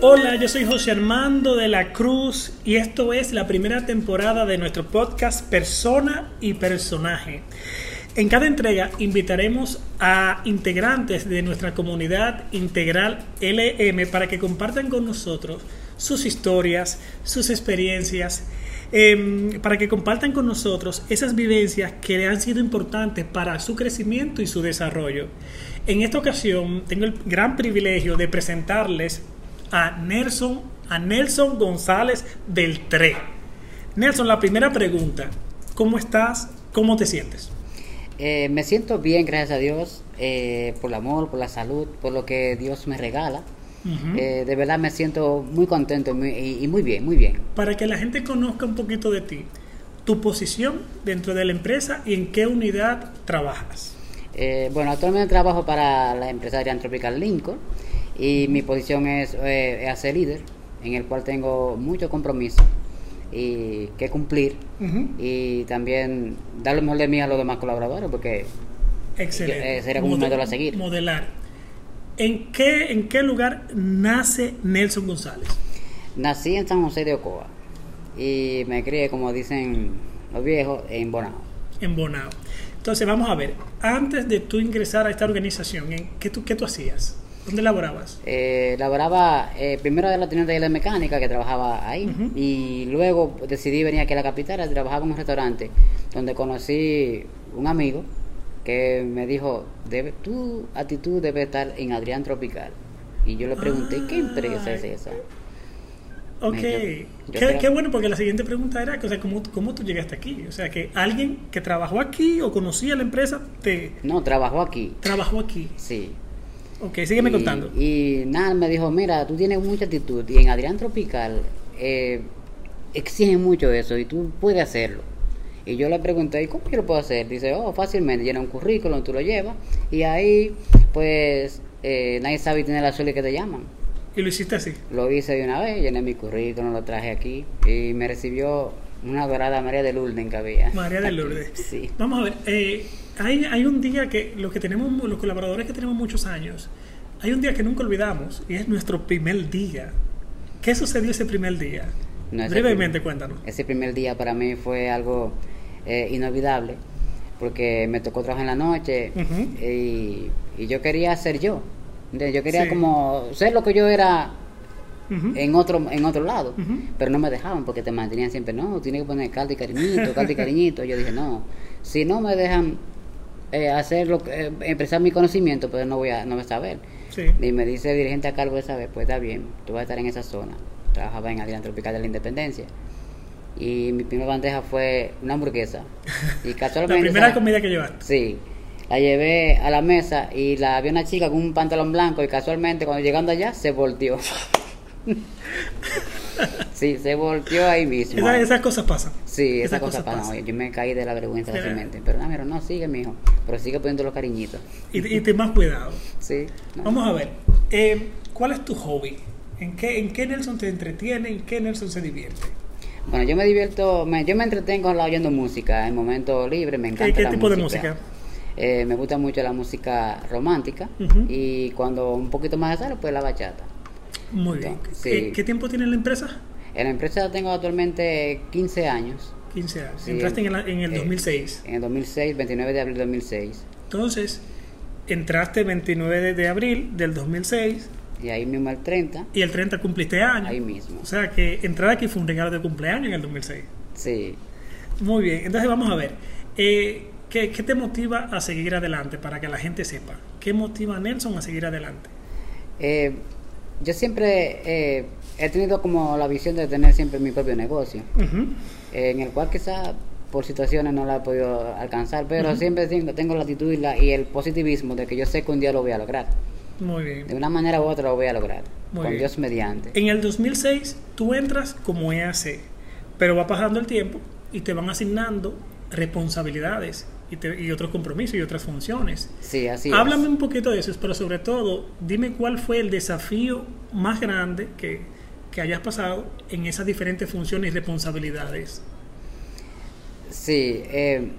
Hola, yo soy José Armando de la Cruz y esto es la primera temporada de nuestro podcast Persona y Personaje. En cada entrega invitaremos a integrantes de nuestra comunidad integral LM para que compartan con nosotros sus historias, sus experiencias, eh, para que compartan con nosotros esas vivencias que le han sido importantes para su crecimiento y su desarrollo. En esta ocasión tengo el gran privilegio de presentarles a Nelson, a Nelson González Beltré. Nelson, la primera pregunta, ¿cómo estás? ¿Cómo te sientes? Eh, me siento bien, gracias a Dios, eh, por el amor, por la salud, por lo que Dios me regala. Eh, de verdad me siento muy contento y muy, y- y muy bien, muy bien. Para que la gente conozca un poquito de ti, tu posición dentro de la empresa y en qué unidad trabajas. Eh, bueno, actualmente trabajo para la empresa Adrián Tropical Lincoln y mi posición es, eh, ser líder, en el cual tengo mucho compromiso y que cumplir y también dar lo mejor de mí a los demás colaboradores porque Excelente. Eh, sería como un modelo a seguir. Modelar. ¿En qué, ¿En qué lugar nace Nelson González? nací en San José de Ocoa y me crié, como dicen los viejos, en Bonao. En Bonao. Entonces, vamos a ver. Antes de tú ingresar a esta organización, ¿en ¿qué, tú, ¿qué tú hacías? ¿Dónde laborabas? Eh, laboraba eh, primero de la taller de mecánica que trabajaba ahí y luego decidí venir aquí a la capital a trabajar en un restaurante donde conocí un amigo que me dijo debe, tu actitud debe estar en Adrián Tropical y yo le pregunté ¿qué empresa es esa? Ok. Me- yo- qué, yo creo- qué bueno, porque la siguiente pregunta era, o sea, ¿cómo, ¿cómo tú llegaste aquí? O sea, que alguien que trabajó aquí o conocía la empresa te No, trabajó aquí, trabajó aquí. sí. Ok, sígueme y, contando. Y nada, me dijo, mira, tú tienes mucha actitud y en Adrián Tropical eh, exigen mucho eso y tú puedes hacerlo. Y yo le pregunté, ¿y cómo yo lo puedo hacer? Dice, oh, fácilmente, llena un currículum, tú lo llevas y ahí, pues, eh, nadie sabe y tiene la suerte que te llaman. Y lo hiciste así. Lo hice de una vez, llené mi currículum, lo traje aquí y me recibió una dorada María de Lourdes que había. María de Lourdes. Sí. Vamos a ver, eh, hay, hay un día que los que tenemos, los colaboradores que tenemos muchos años, hay un día que nunca olvidamos y es nuestro primer día. ¿Qué sucedió ese primer día? No, Brevemente, primer- cuéntanos. Ese primer día para mí fue algo eh, inolvidable porque me tocó trabajar en la noche y, y yo quería ser yo. ¿entiendes? Yo quería Sí. como ser lo que yo era en otro en otro lado, pero no me dejaban porque te mantenían siempre, no, tienes que poner caldo y cariñito, caldo y cariñito. Yo dije, no, si no me dejan eh, hacer lo que, eh, expresar mi conocimiento, pues no voy a no voy a saber. Sí. Y me dice el dirigente a cargo de saber, pues está bien, tú vas a estar en esa zona. Trabajaba en Alianza Tropical de la Independencia. Y mi primera bandeja fue una hamburguesa. Y La casualmente... primera esa- comida que llevaste. Sí. La llevé a la mesa y la vi una chica con un pantalón blanco y casualmente cuando llegando allá se volteó. sí, se volteó ahí mismo. Esa- esas cosas pasan. Sí, esa esas cosa cosas pasa. pasan. Yo me caí de la vergüenza Sí. fácilmente. Pero no, mira, no, sigue, mijo. Pero sigue poniendo los cariñitos. Y, y ten más cuidado. Sí. no. Vamos a ver, eh, ¿cuál es tu hobby? ¿En qué, ¿En qué Nelson te entretiene? ¿En qué Nelson se divierte? Bueno, yo me divierto, me- yo me entretengo oyendo música en momentos libres, me encanta ¿Qué, qué la tipo de música. música? Eh, me gusta mucho la música romántica Ujú. y cuando un poquito más de sale, pues la bachata. Muy bien. Sí. ¿Qué, tiempo tiene la empresa? En la empresa tengo actualmente 15 años, 15 años. Sí, Entraste en el, en el eh, 2006. en el 2006, 29 de abril de 2006. Entonces, entraste el 29 de, de abril del 2006 Y ahí mismo el 30, y el 30 cumpliste años. ahí mismo. O sea que entrar aquí fue un regalo de cumpleaños en el 2006. Sí. Muy bien. Entonces vamos a ver. eh, ¿qué, qué te motiva a seguir adelante para que la gente sepa? ¿Qué motiva a Nelson a seguir adelante? Eh, yo siempre eh, he tenido como la visión de tener siempre mi propio negocio. Eh, en el cual quizá por situaciones no la he podido alcanzar, pero siempre tengo, tengo la actitud y, la- y el positivismo de que yo sé que un día lo voy a lograr. Muy bien. De una manera u otra lo voy a lograr, Muy con bien. Dios mediante. En el 2006 tú entras como EAC, pero va pasando el tiempo y te van asignando responsabilidades y, te- y otros compromisos y otras funciones. Sí, así Háblame es. un poquito de eso, pero sobre todo dime cuál fue el desafío más grande que, que hayas pasado en esas diferentes funciones y responsabilidades. Sí, eh,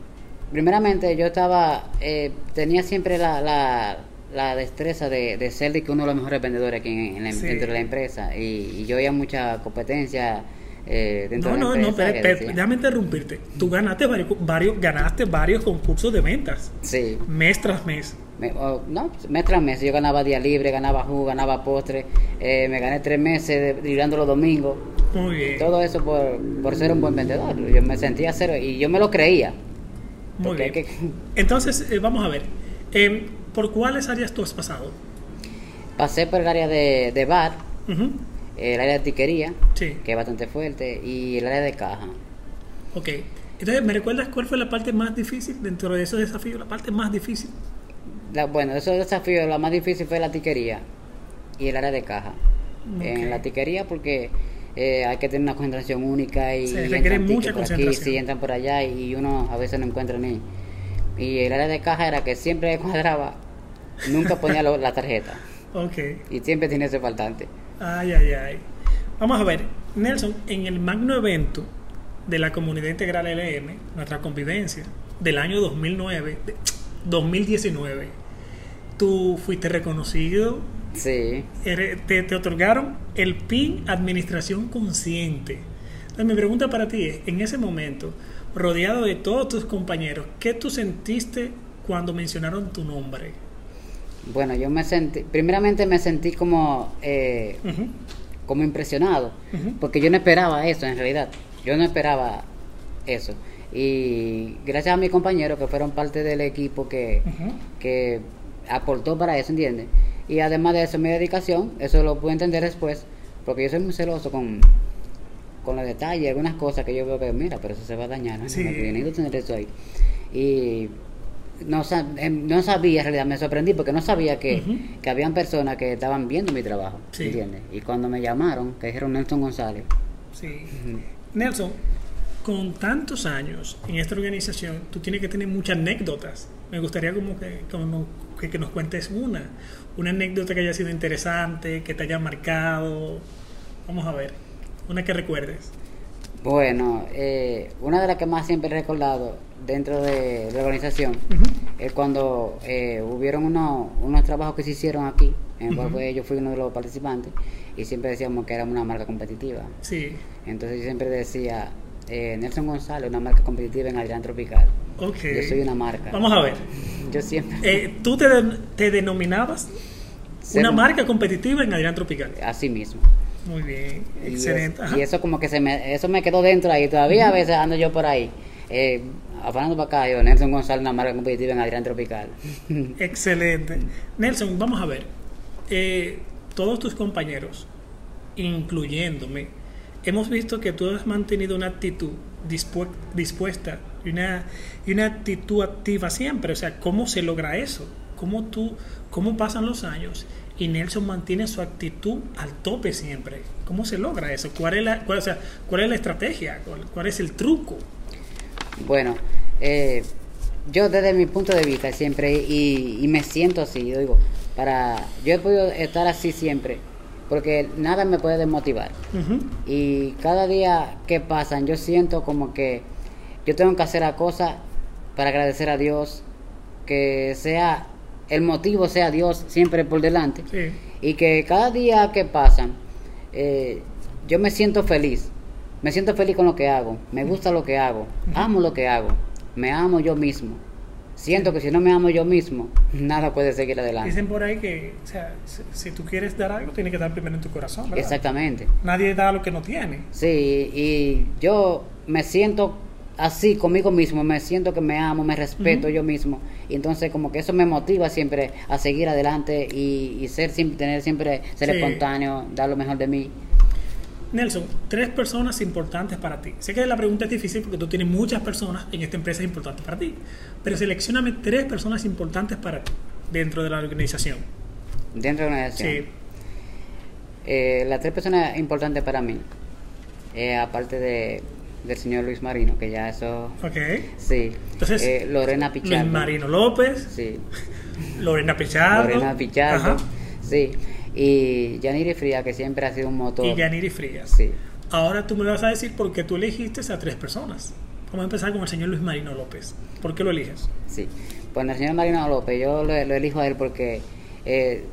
primeramente yo estaba, eh, tenía siempre la, la, la destreza de, de ser de que uno de los mejores vendedores aquí en, en la- Sí. dentro de la empresa y, y yo veía mucha competencia eh, dentro No, de la no, no, empresa. pero, que pero, decía- déjame interrumpirte. Tú ganaste varios, varios, ganaste varios concursos de ventas, Sí. mes tras mes. Me- oh, no, mes tras mes. Yo ganaba día libre, ganaba jugo, ganaba postre. eh, me gané tres meses librando los domingos. Muy bien. Todo eso por, por ser un buen vendedor. Yo me sentía cero y yo me lo creía. Muy bien. que- Entonces, eh, vamos a ver. ¿Por cuáles áreas tú has pasado? pasé por el área de, de bar, Ujú, el área de tiquería, Sí. que es bastante fuerte, y el área de caja. Ok. Entonces, ¿me recuerdas cuál fue la parte más difícil dentro de esos desafíos? La parte más difícil. La- bueno, esos desafíos, la más difícil fue la tiquería y el área de caja. Ok. En la tiquería porque eh, hay que tener una concentración única y Se requiere mucha por aquí, concentración. sí, entran por allá y uno a veces no encuentra ni. Y el área de caja era que siempre cuadraba, nunca ponía lo- la tarjeta Ok. y siempre tenía ese faltante. Ay, ay, ay. Vamos a ver, Nelson, en el magno evento de la comunidad integral LM, nuestra convivencia, del año 2009, de- 2019, tú fuiste reconocido, Sí, eres- te, te otorgaron el PIN Administración Consciente. Entonces, mi pregunta para ti es, en ese momento, rodeado de todos tus compañeros, ¿qué tú sentiste cuando mencionaron tu nombre? Bueno, yo me sentí, primeramente me sentí como, eh, como impresionado, porque yo no esperaba eso en realidad, yo no esperaba eso. Y gracias a mis compañeros que fueron parte del equipo que, que aportó para eso, ¿entiendes? Y además de eso, mi dedicación, eso lo pude entender después, porque yo soy muy celoso con, con los detalles, algunas cosas que yo veo que, mira, pero eso se va a dañar, ¿no? Sí. No, tener eso ahí. Y no, em, no sabía, en realidad, me sorprendí porque no sabía que, que habían personas que estaban viendo mi trabajo, Sí. ¿entiendes? Y cuando me llamaron, que dijeron Nelson González, Sí. Nelson, con tantos años en esta organización, tú tienes que tener muchas anécdotas. Me gustaría como que, como que, que nos cuentes una, una anécdota que haya sido interesante, que te haya marcado. Vamos a ver, una que recuerdes. Bueno, eh, una de las que más siempre he recordado dentro de la organización. Es cuando eh, hubieron unos, unos trabajos que se hicieron aquí, en el cual fue- yo fui uno de los participantes, y siempre decíamos que éramos una marca competitiva. Sí, Entonces yo siempre decía, eh, Nelson González, una marca competitiva en Adrián Tropical. ok. Yo soy una marca. Vamos a ver. Yo siempre... Eh, ¿Tú te, te denominabas ser una un- marca competitiva en Adrián Tropical? Así mismo. Muy bien, Y excelente. es-. Y, eso como que se me, eso me quedó dentro ahí. Todavía a veces ando yo por ahí. Eh, afanando para acá, Nelson González, una marca competitiva en Adrián Tropical. Excelente. Nelson, vamos a ver. Eh, todos tus compañeros, incluyéndome, hemos visto que tú has mantenido una actitud dispu- dispuesta y una, actitud activa siempre. O sea, ¿cómo se logra eso? ¿Cómo tú, cómo pasan los años y Nelson mantiene su actitud al tope siempre? ¿Cómo se logra eso? ¿Cuál es la, o sea, cuál es la estrategia? ¿Cuál, cuál es el truco? Bueno, eh, yo desde mi punto de vista siempre, y, y me siento así, yo digo, para, yo he podido estar así siempre, porque nada me puede desmotivar. Y cada día que pasan, yo siento como que yo tengo que hacer la cosa para agradecer a Dios, que sea, el motivo sea Dios siempre por delante. Sí. Y que cada día que pasan, eh, yo me siento feliz. Me siento feliz con lo que hago. Me gusta lo que hago. Amo lo que hago. Me amo yo mismo. Siento que si no me amo yo mismo, nada puede seguir adelante. Dicen por ahí que, o sea, si, si tú quieres dar algo, tiene que dar primero en tu corazón, ¿verdad? Exactamente. Nadie da lo que no tiene. Sí, y yo me siento así conmigo mismo, me siento que me amo, me respeto yo mismo. Y entonces como que eso me motiva siempre a seguir adelante y, y ser siempre, tener siempre, ser Sí. espontáneo, dar lo mejor de mí. Nelson, tres personas importantes para ti. Sé que la pregunta es difícil porque tú tienes muchas personas en esta empresa importantes para ti, pero seleccioname tres personas importantes para ti dentro de la organización. Dentro de la organización. Sí. Eh, las tres personas importantes para mí, eh, aparte de, del señor Luis Marino, que ya eso, Ok. sí. Entonces, Eh, Lorena Pichardo. Luis Marino López, Sí. Lorena Pichardo. Lorena Pichardo. Ajá, Sí. Y Yaniri Fría, que siempre ha sido un motor. Y Yaniri Frías. Sí. Ahora tú me vas a decir por qué tú elegiste a tres personas. Vamos a empezar con el señor Luis Marino López. ¿Por qué lo eliges? Sí. Pues el señor Marino López, yo lo, lo elijo a él porque eh,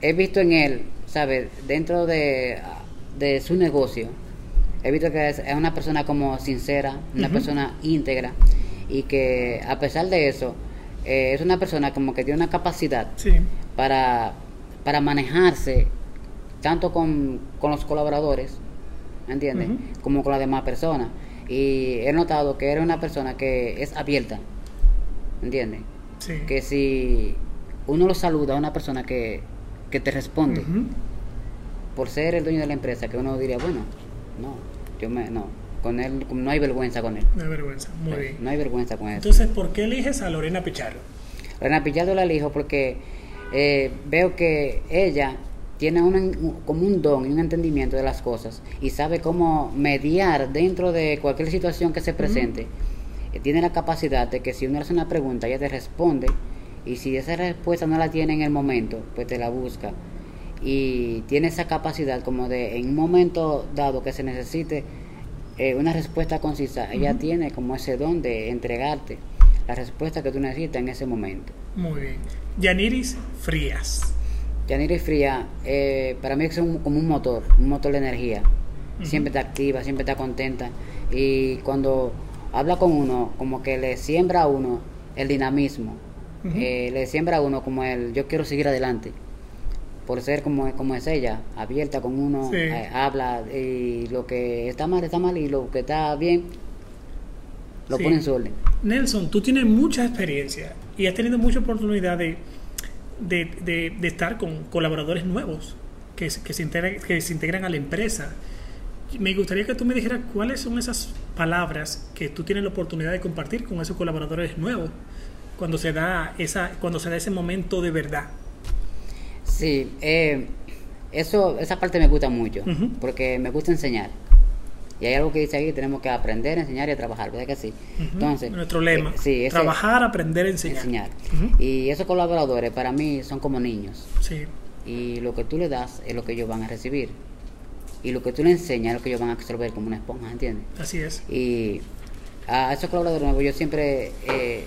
he visto en él, ¿sabes? Dentro de, de su negocio, he visto que es, es una persona como sincera, una persona íntegra y que a pesar de eso, eh, es una persona como que tiene una capacidad Sí. para, para manejarse tanto con, con los colaboradores, ¿me entiendes? Como con las demás personas. Y he notado que era una persona que es abierta, ¿me entiendes? Sí. Que si uno lo saluda a una persona que, que te responde, por ser el dueño de la empresa, que uno diría, bueno, no, yo me, no, con él no hay vergüenza con él. No hay vergüenza. Muy bien. No hay vergüenza con él. Entonces, ¿por qué eliges a Lorena Pichardo? Lorena Pichardo la elijo porque eh, veo que ella tiene un, como un don y un entendimiento de las cosas y sabe cómo mediar dentro de cualquier situación que se presente. Eh, Tiene la capacidad de que si uno hace una pregunta, ella te responde y si esa respuesta no la tiene en el momento, pues te la busca. Y tiene esa capacidad como de en un momento dado que se necesite eh, una respuesta concisa, ella tiene como ese don de entregarte la respuesta que tú necesitas en ese momento. Muy bien. Yaniris Frías. Yanira y Fría, eh, para mí es un- como un motor, un motor de energía. Siempre está activa, siempre está contenta. Y cuando habla con uno, como que le siembra a uno el dinamismo. Eh, le siembra a uno como el yo quiero seguir adelante. Por ser como, como es ella, abierta con uno, Sí. eh, habla y lo que está mal está mal y lo que está bien lo Sí. pone en su orden. Nelson, tú tienes mucha experiencia y has tenido mucha oportunidad de, de, de- de estar con colaboradores nuevos que, se- que, se integran, que se integran a la empresa. Me gustaría que tú me dijeras cuáles son esas palabras que tú tienes la oportunidad de compartir con esos colaboradores nuevos cuando se da esa cuando se da ese momento de verdad. Sí, eh, eso, esa parte me gusta mucho, porque me gusta enseñar. Y hay algo que dice ahí, tenemos que aprender, enseñar y trabajar, ¿verdad que sí? Entonces, Nuestro lema, eh, sí, ese- trabajar, aprender, enseñar. enseñar. Y esos colaboradores para mí son como niños. Sí, Y lo que tú le das es lo que ellos van a recibir. Y lo que tú le enseñas es lo que ellos van a absorber como una esponja, ¿entiendes? así es. Y a esos colaboradores nuevos yo siempre eh,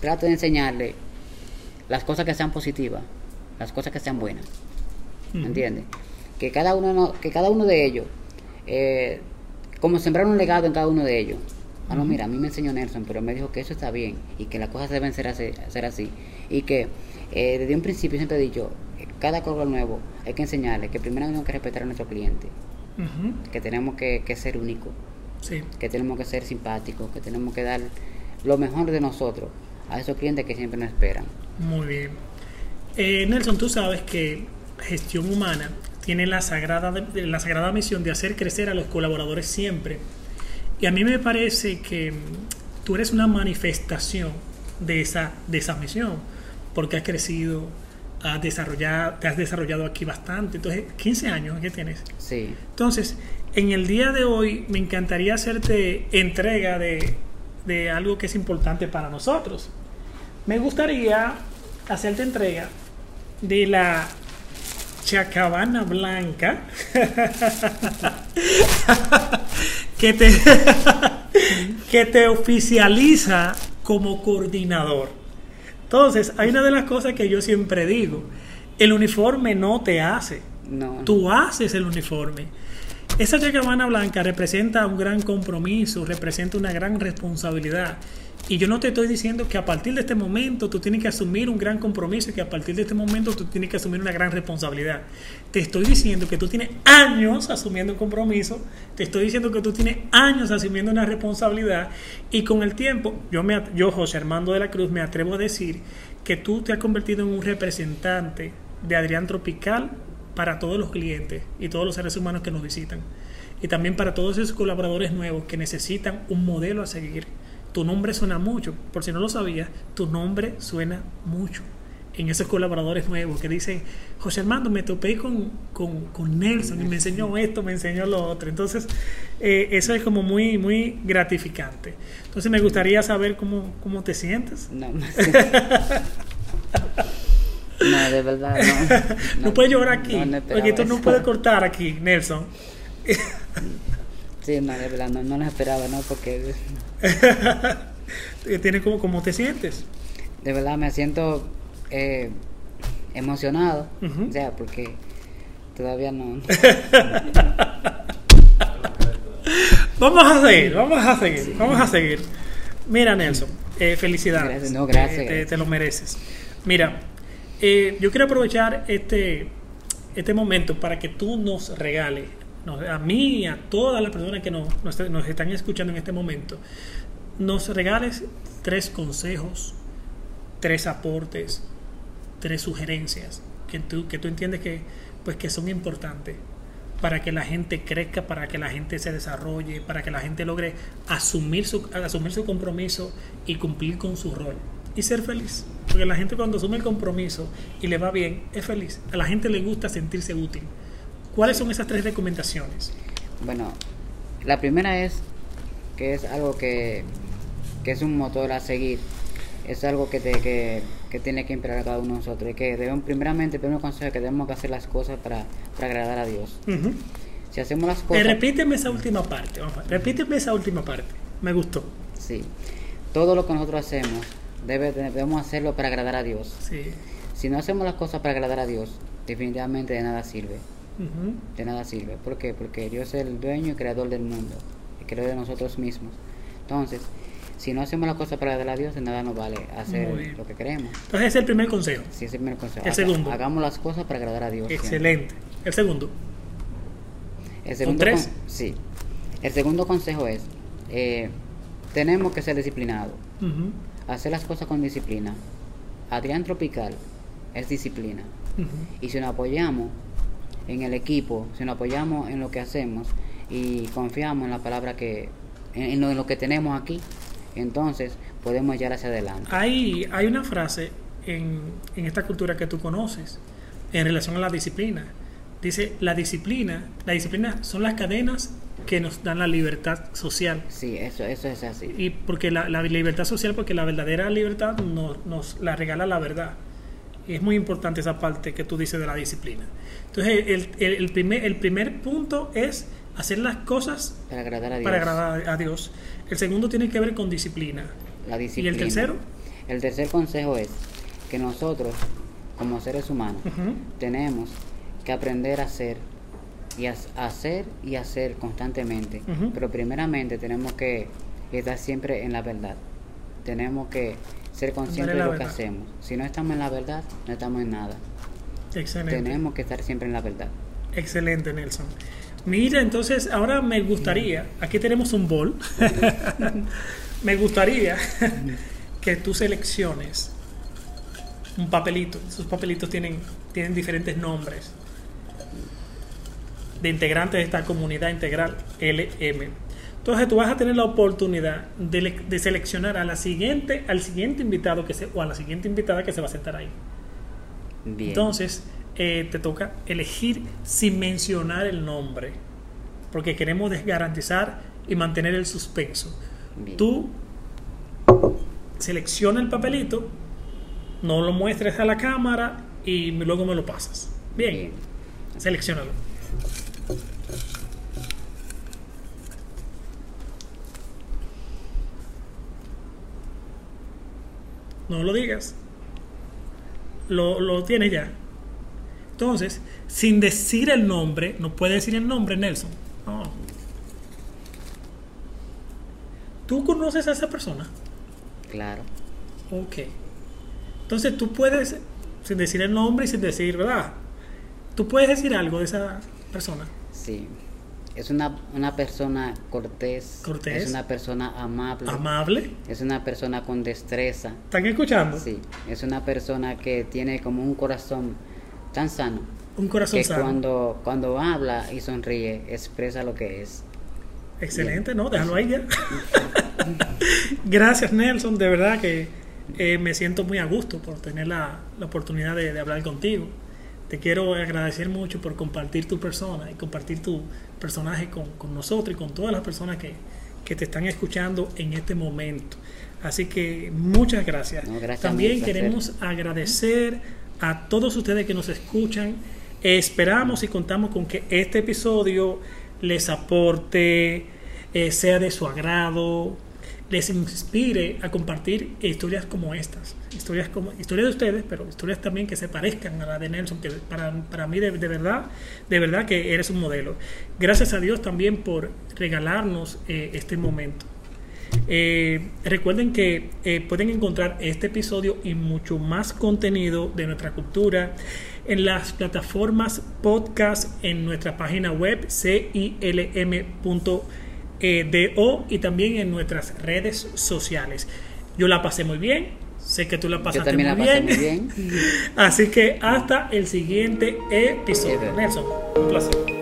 trato de enseñarle las cosas que sean positivas, las cosas que sean buenas. ¿me Ujú. entiendes? Que cada uno, no- que cada uno de ellos, eh, como sembrar un legado en cada uno de ellos. Ah, no, mira, a mí me enseñó Nelson, pero me dijo que eso está bien y que las cosas deben ser así. Ser así. Y que eh, desde un principio siempre he dicho, cada colaborador nuevo hay que enseñarle que primero tenemos que respetar a nuestro cliente, que tenemos que, que ser únicos, Sí. que tenemos que ser simpáticos, que tenemos que dar lo mejor de nosotros a esos clientes que siempre nos esperan. Muy bien. Eh, Nelson, tú sabes que gestión humana tiene la sagrada, la sagrada misión de hacer crecer a los colaboradores siempre. Y a mí me parece que tú eres una manifestación de esa, de esa misión, porque has crecido, has desarrollado, te has desarrollado aquí bastante. Entonces, 15 años que tienes. Sí, Entonces, en el día de hoy me encantaría hacerte entrega de, de algo que es importante para nosotros. Me gustaría hacerte entrega de la chacabana blanca que te, que te oficializa como coordinador. Entonces, hay una de las cosas que yo siempre digo, el uniforme no te hace, no. tú haces el uniforme. Esa chacabana blanca representa un gran compromiso, representa una gran responsabilidad. Y yo no te estoy diciendo que a partir de este momento tú tienes que asumir un gran compromiso que a partir de este momento tú tienes que asumir una gran responsabilidad. Te estoy diciendo que tú tienes años asumiendo un compromiso, te estoy diciendo que tú tienes años asumiendo una responsabilidad y con el tiempo, yo, me, yo José Armando de la Cruz, me atrevo a decir que tú te has convertido en un representante de Adrián Tropical para todos los clientes y todos los seres humanos que nos visitan. Y también para todos esos colaboradores nuevos que necesitan un modelo a seguir. Tu nombre suena mucho, por si no lo sabías, tu nombre suena mucho en esos colaboradores nuevos que dicen, José Armando, me topé con, con, con Nelson y me enseñó esto, me enseñó lo otro. Entonces, eh, eso es como muy, muy gratificante. Entonces, me gustaría saber cómo, cómo te sientes. No, no, de verdad, no. No, puedes llorar aquí, no, no porque tú no eso. puedes cortar aquí, Nelson. Sí, no, de verdad, no, no lo esperaba, ¿no? Porque Tienes como, ¿Cómo te sientes? de verdad me siento eh, emocionado, Ujú. o sea, porque todavía no. Vamos a seguir, vamos a seguir, vamos a seguir. Mira, Nelson, eh, felicidades. Gracias, no, gracias, Eh, te, gracias. te lo mereces. Mira, eh, yo quiero aprovechar este, este momento para que tú nos regales, a mí y a todas las personas que nos están escuchando en este momento, nos regales tres consejos, tres aportes, tres sugerencias que tú, que tú entiendes que, pues, que son importantes para que la gente crezca, para que la gente se desarrolle, para que la gente logre asumir su, asumir su compromiso y cumplir con su rol y ser feliz. Porque la gente cuando asume el compromiso y le va bien, es feliz. A la gente le gusta sentirse útil. ¿Cuáles son esas tres recomendaciones? Bueno, la primera es que es algo que, que es un motor a seguir. Es algo que, te, que, que tiene que imperar a cada uno de nosotros. Y que debemos, primeramente, el primer consejo es que debemos que hacer las cosas para, para agradar a Dios. Si hacemos las Eh, cosas... repíteme esa última parte. vamos repíteme esa última parte. Me gustó. Sí. Todo lo que nosotros hacemos, debe, debemos hacerlo para agradar a Dios. Sí. Si no hacemos las cosas para agradar a Dios, definitivamente de nada sirve. De nada sirve. ¿Por qué? Porque Dios es el dueño y creador del mundo. El creador de nosotros mismos. Entonces, si no hacemos las cosas para agradar a Dios, de nada nos vale hacer lo que queremos. Entonces ese es el primer consejo. Si es el primer consejo. El segundo. Hagamos las cosas para agradar a Dios. siempre. Excelente. El segundo. El segundo tres? con- sí. El segundo consejo es, eh, tenemos que ser disciplinados. Hacer las cosas con disciplina. Adrián Tropical es disciplina. Y si nos apoyamos en el equipo, si nos apoyamos en lo que hacemos y confiamos en la palabra que, en, lo, en lo que tenemos aquí, entonces podemos llegar hacia adelante. Hay, hay una frase en, en esta cultura que tú conoces en relación a la disciplina. Dice, la disciplina, la disciplina son las cadenas que nos dan la libertad social. Sí, eso, eso es así. Y porque la, la libertad social, porque la verdadera libertad nos, nos la regala la verdad. Y es muy importante esa parte que tú dices de la disciplina. Entonces, el, el, el primer, el primer punto es hacer las cosas Para agradar a Dios. para agradar a Dios. El segundo tiene que ver con disciplina. La disciplina. ¿Y el tercero? El tercer consejo es que nosotros, como seres humanos, tenemos que aprender a hacer y a hacer y hacer constantemente. Pero primeramente tenemos que estar siempre en la verdad. Tenemos que ser conscientes en de lo que hacemos. Si no estamos en la verdad, no estamos en nada. Excelente. Tenemos que estar siempre en la verdad. Excelente, Nelson. Mira, entonces ahora me gustaría, aquí tenemos un bol, me gustaría que tú selecciones un papelito. Esos papelitos tienen, tienen diferentes nombres de integrantes de esta comunidad integral LM. Entonces tú vas a tener la oportunidad de, le- de seleccionar a la siguiente, al siguiente invitado que se, o a la siguiente invitada que se va a sentar ahí. Bien. Entonces, eh, te toca elegir sin mencionar el nombre, porque queremos garantizar y mantener el suspenso. Bien. Tú selecciona el papelito, no lo muestres a la cámara y luego me lo pasas. Bien, Bien. seleccionalo. No lo digas. Lo, lo tienes ya. Entonces, sin decir el nombre, no puede decir el nombre, Nelson. No. ¿Tú conoces a esa persona? Claro. Ok. Entonces tú puedes, sin decir el nombre y sin decir, ¿verdad? Tú puedes decir algo de esa persona. Sí. Es una, una persona cortés. Cortés. Es una persona amable. Amable. es una persona con destreza. ¿Están escuchando? Sí. Es una persona que tiene como un corazón tan sano. Un corazón que sano. cuando, cuando habla y sonríe, expresa lo que es. Excelente, ¿no? Déjalo ahí ya. Gracias, Nelson. De verdad que eh, me siento muy a gusto por tener la, la oportunidad de, de hablar contigo. Te quiero agradecer mucho por compartir tu persona y compartir tu personaje con, con nosotros y con todas las personas que, que te están escuchando en este momento. Así que muchas gracias. No, gracias, También queremos agradecer a todos ustedes que nos escuchan. Esperamos y contamos con que este episodio les aporte, eh, sea de su agrado, les inspire a compartir historias como estas. Historias como historias de ustedes, pero historias también que se parezcan a la de Nelson, que para, para mí de, de verdad, de verdad que eres un modelo. Gracias a Dios también por regalarnos eh, este momento. Eh, recuerden que eh, pueden encontrar este episodio y mucho más contenido de nuestra cultura en las plataformas podcast en nuestra página web cilm.do y también en nuestras redes sociales. Yo la pasé muy bien, sé que tú la pasaste Yo también muy, la pasé bien. muy bien. Así que hasta el siguiente episodio. Nelson, un placer.